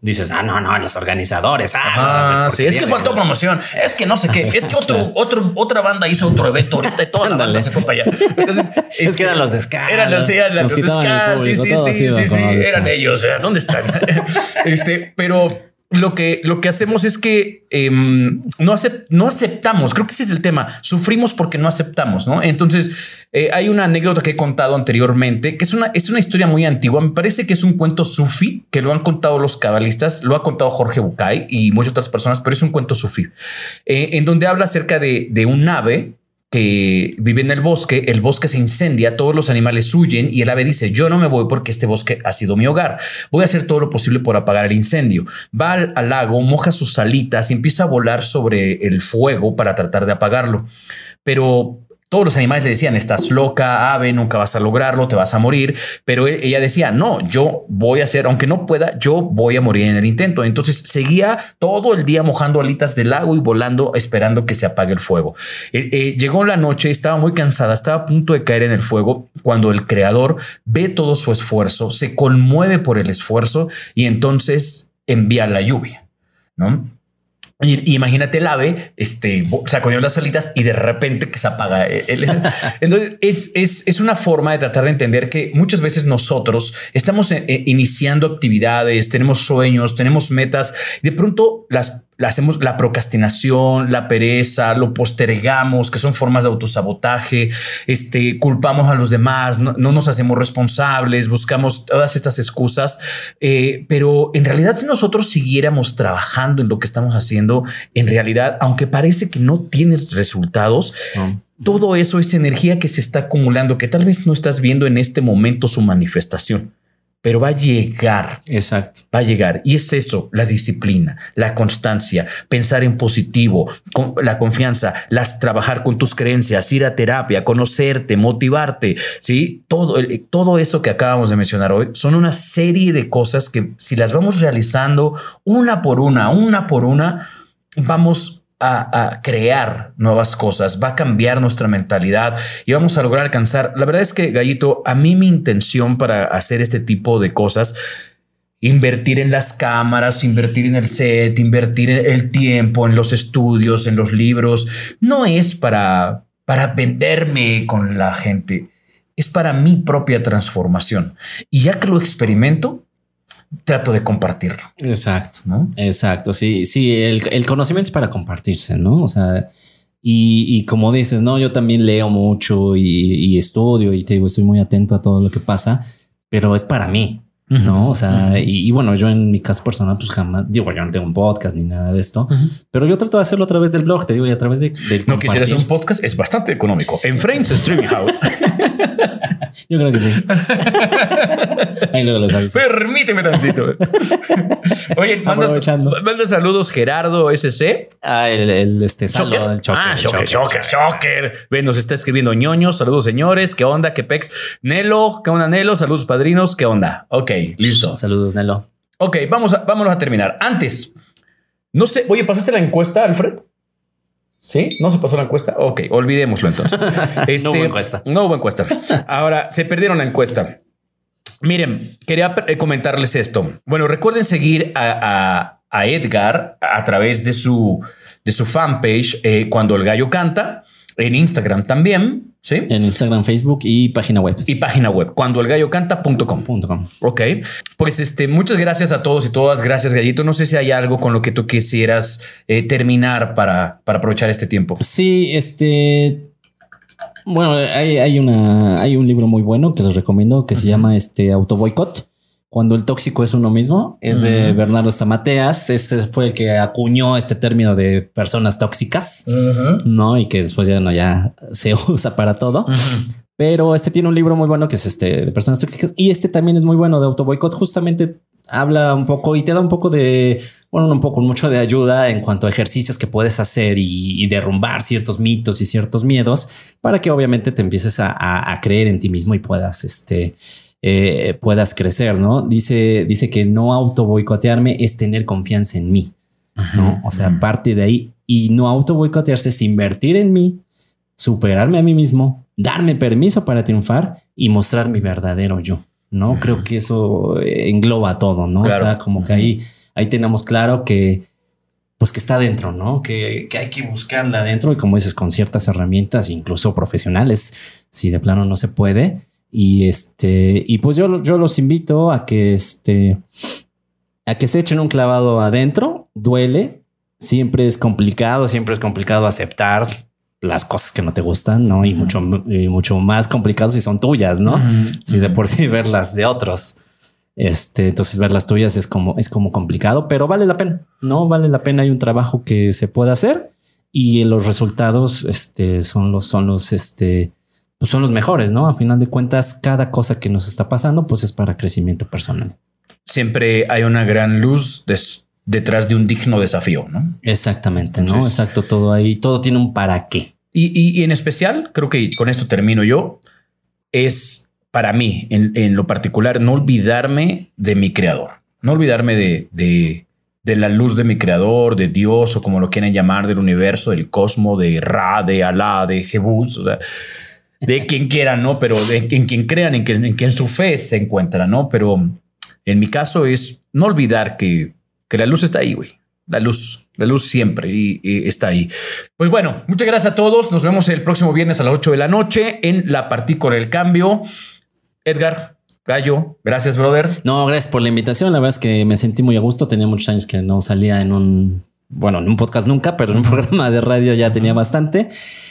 dices, ah, no, no, los organizadores. Ah,
sí, es que faltó promoción. Es que no sé qué. Es que otro, *laughs* otro, otra banda hizo otro evento ahorita y toda la banda se fue para allá.
Entonces, *laughs* es, que eran los de
Eran los, eran los de Sí, sí, sí, sí, sí. Eran ellos. ¿Dónde están? *laughs* este, pero lo que, lo que hacemos es que em, no, no aceptamos, creo que ese es el tema, sufrimos porque no aceptamos, ¿no? Entonces, eh, hay una anécdota que he contado anteriormente, que es una, es una historia muy antigua, me parece que es un cuento sufi, que lo han contado los cabalistas, lo ha contado Jorge Bucay y muchas otras personas, pero es un cuento sufi, eh, en donde habla acerca de, de un ave que vive en el bosque, el bosque se incendia, todos los animales huyen y el ave dice, yo no me voy porque este bosque ha sido mi hogar, voy a hacer todo lo posible por apagar el incendio. Va al, al lago, moja sus alitas y empieza a volar sobre el fuego para tratar de apagarlo. Pero todos los animales le decían, estás loca, ave, nunca vas a lograrlo, te vas a morir. Pero e, ella decía, no, yo voy a hacer, aunque no pueda, yo voy a morir en el intento. Entonces seguía todo el día mojando alitas del lago y volando, esperando que se apague el fuego. Eh, eh, llegó la noche, estaba muy cansada, estaba a punto de caer en el fuego cuando el creador ve todo su esfuerzo, se conmueve por el esfuerzo y entonces envía la lluvia. ¿no? Y, imagínate el ave, este, sacudió las alitas y de repente que se apaga. El, *laughs* entonces es, es, es, una forma de tratar de entender que muchas veces nosotros estamos eh, eh, iniciando actividades, tenemos sueños, tenemos metas, de pronto las hacemos la procrastinación, la pereza, lo postergamos, que son formas de autosabotaje, este, culpamos a los demás, no, nos hacemos responsables, buscamos todas estas excusas, eh, pero en realidad si nosotros siguiéramos trabajando en lo que estamos haciendo, en realidad, aunque parece que no tienes resultados, todo eso es energía que se está acumulando, que tal vez no estás viendo en este momento su manifestación pero va a llegar.
Exacto.
Va a llegar. Y es eso, la disciplina, la constancia, pensar en positivo, la confianza, las trabajar con tus creencias, ir a terapia, conocerte, motivarte, ¿sí? Todo, todo eso que acabamos de mencionar hoy son una serie de cosas que si las vamos realizando una por una, una por una, vamos a, crear nuevas cosas, va a cambiar nuestra mentalidad y vamos a lograr alcanzar. La verdad es que, Gallito, a mí mi intención para hacer este tipo de cosas, invertir en las cámaras, invertir en el set, invertir el tiempo, en los estudios, en los libros, no es para, para venderme con la gente, es para mi propia transformación. Y ya que lo experimento, trato de compartirlo.
Exacto, ¿no? Exacto, sí, sí, el, conocimiento es para compartirse, ¿no? O sea, y, como dices, ¿no? Yo también leo mucho y, estudio y te digo, estoy muy atento a todo lo que pasa, pero es para mí, ¿no? O sea, y, bueno, yo en mi caso personal, pues jamás, digo, yo no tengo un podcast ni nada de esto, pero yo trato de hacerlo a través del blog, te digo, y a través de, del
No quisieras un podcast, es bastante económico. En Frames Streaming House. *laughs*
Yo creo que sí. *laughs*
Ahí luego les Permíteme tantito. Oye, manda, manda, saludos Gerardo SC.
Ah, el, el este
saludo del choker. Ah, choker, choker, choker. Ven, nos está escribiendo ñoños. Saludos, señores. ¿Qué onda? ¿Qué pex? Nelo, ¿qué onda, Nelo? Saludos, padrinos. ¿Qué onda? Ok, listo.
Saludos, Nelo.
Ok, vamos a, vámonos a terminar. Antes, no sé, oye, ¿pasaste la encuesta, Alfred? ¿Sí? ¿No se pasó la encuesta? Ok, olvidémoslo entonces. *laughs*
Este, no hubo encuesta.
No hubo encuesta. Ahora, se perdieron la encuesta. Miren, quería eh, comentarles esto. Bueno, recuerden seguir a, Edgar a través de su, de su fanpage eh, cuando el gallo canta, en Instagram también. ¿Sí?
En Instagram, Facebook y página web.
Y página web, cuando el gallo canta.com. Ok. Pues este, muchas gracias a todos y todas. Gracias, Gallito. No sé si hay algo con lo que tú quisieras eh, terminar para, para aprovechar este tiempo.
Sí, este. Bueno, hay, hay, una, hay un libro muy bueno que les recomiendo que se llama este Auto Boicot cuando el tóxico es uno mismo, es de Bernardo Stamateas. Ese fue el que acuñó este término de personas tóxicas, ¿no? Y que después ya no, ya se *laughs* usa para todo. Pero este tiene un libro muy bueno que es este de personas tóxicas y este también es muy bueno de autoboicot. Justamente habla un poco y te da un poco de, bueno, un poco, mucho de ayuda en cuanto a ejercicios que puedes hacer y, derrumbar ciertos mitos y ciertos miedos para que obviamente te empieces a, a creer en ti mismo y puedas, este, eh, puedas crecer, ¿no? Dice, dice que no auto boicotearme es tener confianza en mí, ¿no? O sea, parte de ahí y no auto boicotearse es invertir en mí, superarme a mí mismo, darme permiso para triunfar y mostrar mi verdadero yo, ¿no? Creo que eso eh, engloba todo, ¿no? O sea, como que ahí, ahí tenemos claro que pues que está dentro, ¿no? Que, que, hay que buscarla adentro y como dices, con ciertas herramientas, incluso profesionales, si de plano no se puede, y este, y pues yo, yo los invito a que este, a que se echen un clavado adentro, duele, siempre es complicado, siempre es complicado aceptar las cosas que no te gustan, ¿no? Y mucho, mucho más complicado si son tuyas, ¿no? Si de por sí verlas de otros. Este, entonces ver las tuyas es como, es como complicado, pero vale la pena, ¿no? Vale la pena. Hay un trabajo que se puede hacer y los resultados, este, son los, son los, este, pues son los mejores, ¿no? A final de cuentas, cada cosa que nos está pasando, pues es para crecimiento personal.
Siempre hay una gran luz detrás de un digno desafío, ¿no?
Exactamente, ¿no? Exacto, todo ahí, todo tiene un para qué.
Y, en especial, creo que con esto termino yo, es para mí, en, lo particular, no olvidarme de mi creador, no olvidarme de, de, de, la luz de mi creador, de Dios o como lo quieran llamar, del universo, del cosmos, de Ra, de Alá, de Jebus, o sea, de quien quiera, ¿no? Pero de, en quien crean, en quien, en su fe se encuentra, ¿no? Pero en mi caso es no olvidar que, que la luz está ahí, güey. La luz, la luz siempre y, está ahí. Pues bueno, muchas gracias a todos. Nos vemos el próximo viernes a las 8 de la noche en la partícula del cambio. Edgar, Gallo, gracias, brother.
No, gracias por la invitación. La verdad es que me sentí muy a gusto. Tenía muchos años que no salía en un bueno, en un podcast nunca, pero en un *laughs* programa de radio ya tenía bastante.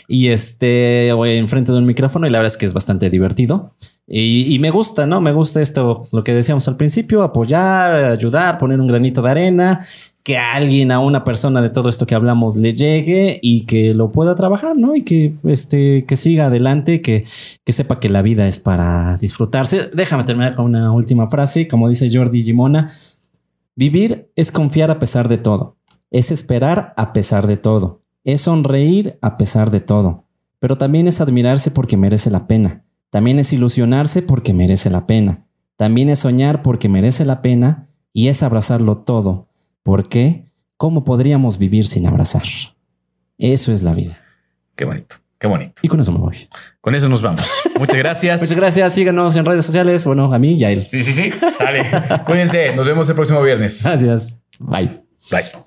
Y este, voy enfrente de un micrófono y la verdad es que es bastante divertido. Y, me gusta, ¿no? Me gusta esto, lo que decíamos al principio, apoyar, ayudar, poner un granito de arena, que a alguien, a una persona de todo esto que hablamos le llegue y que lo pueda trabajar, ¿no? Y que, este, que siga adelante, que, que sepa que la vida es para disfrutarse. Déjame terminar con una última frase, como dice Jordi Gimona, vivir es confiar a pesar de todo. Es esperar a pesar de todo. Es sonreír a pesar de todo. Pero también es admirarse porque merece la pena. También es ilusionarse porque merece la pena. También es soñar porque merece la pena. Y es abrazarlo todo. ¿Por qué? ¿Cómo podríamos vivir sin abrazar? Eso es la vida.
Qué bonito. Qué bonito.
Y con eso me voy.
Con eso nos vamos. Muchas gracias. *laughs*
Muchas gracias. Síganos en redes sociales. Bueno, a mí y a él.
Sí, sí, sí. Dale. Cuídense. Nos vemos el próximo viernes.
Gracias. Bye.
Bye.